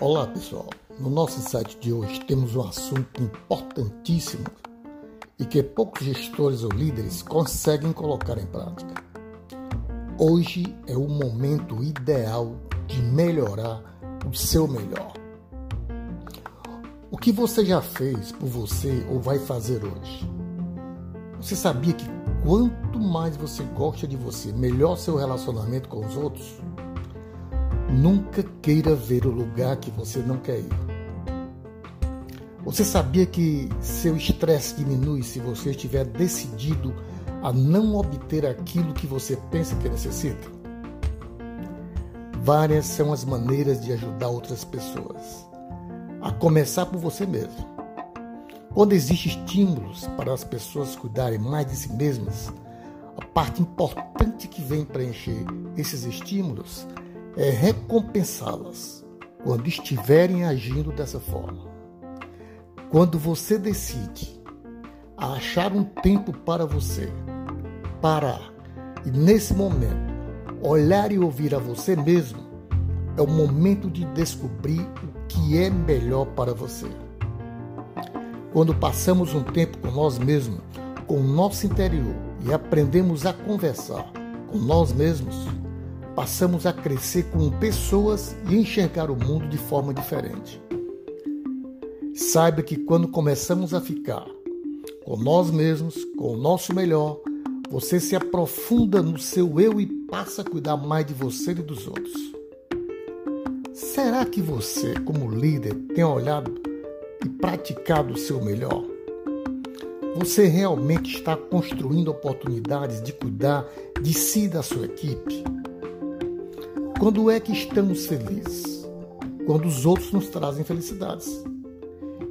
Olá pessoal, no nosso site de hoje temos um assunto importantíssimo e que poucos gestores ou líderes conseguem colocar em prática. Hoje é o momento ideal de melhorar o seu melhor. O que você já fez por você ou vai fazer hoje? Você sabia que quanto mais você gosta de você, melhor seu relacionamento com os outros? Nunca queira ver o lugar que você não quer ir. Você sabia que seu estresse diminui se você estiver decidido a não obter aquilo que você pensa que necessita? Várias são as maneiras de ajudar outras pessoas, a começar por você mesmo. Quando existem estímulos para as pessoas cuidarem mais de si mesmas, a parte importante que vem preencher esses estímulos é recompensá-las quando estiverem agindo dessa forma. Quando você decide achar um tempo para você, parar e nesse momento olhar e ouvir a você mesmo, é o momento de descobrir o que é melhor para você. Quando passamos um tempo com nós mesmos, com o nosso interior e aprendemos a conversar com nós mesmos, passamos a crescer como pessoas e enxergar o mundo de forma diferente. Saiba que quando começamos a ficar com nós mesmos, com o nosso melhor, você se aprofunda no seu eu e passa a cuidar mais de você e dos outros. Será que você, como líder, tem olhado e praticado o seu melhor? Você realmente está construindo oportunidades de cuidar de si e da sua equipe? Quando é que estamos felizes? Quando os outros nos trazem felicidades.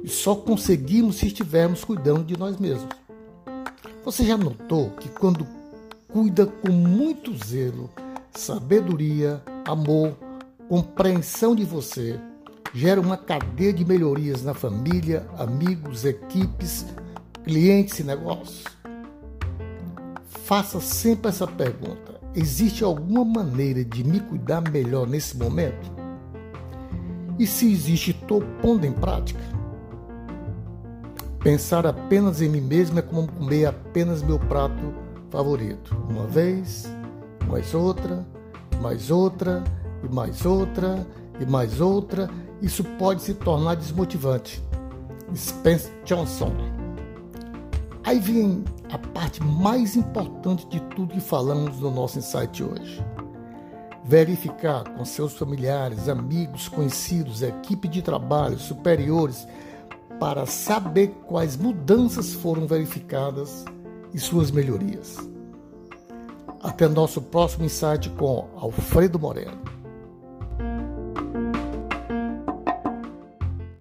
E só conseguimos se estivermos cuidando de nós mesmos. Você já notou que quando cuida com muito zelo, sabedoria, amor, compreensão de você, gera uma cadeia de melhorias na família, amigos, equipes, clientes e negócios? Faça sempre essa pergunta Existe alguma maneira de me cuidar melhor nesse momento? E se existe, estou pondo em prática? Pensar apenas em mim mesmo é como comer apenas meu prato favorito. Uma vez, mais outra, mais outra, e mais outra, e mais outra. Isso pode se tornar desmotivante. Spence Johnson. Aí vem a parte mais importante de tudo que falamos no nosso insight hoje. Verificar com seus familiares, amigos, conhecidos, equipe de trabalho, superiores, para saber quais mudanças foram verificadas e suas melhorias. Até nosso próximo insight com Alfredo Moreno.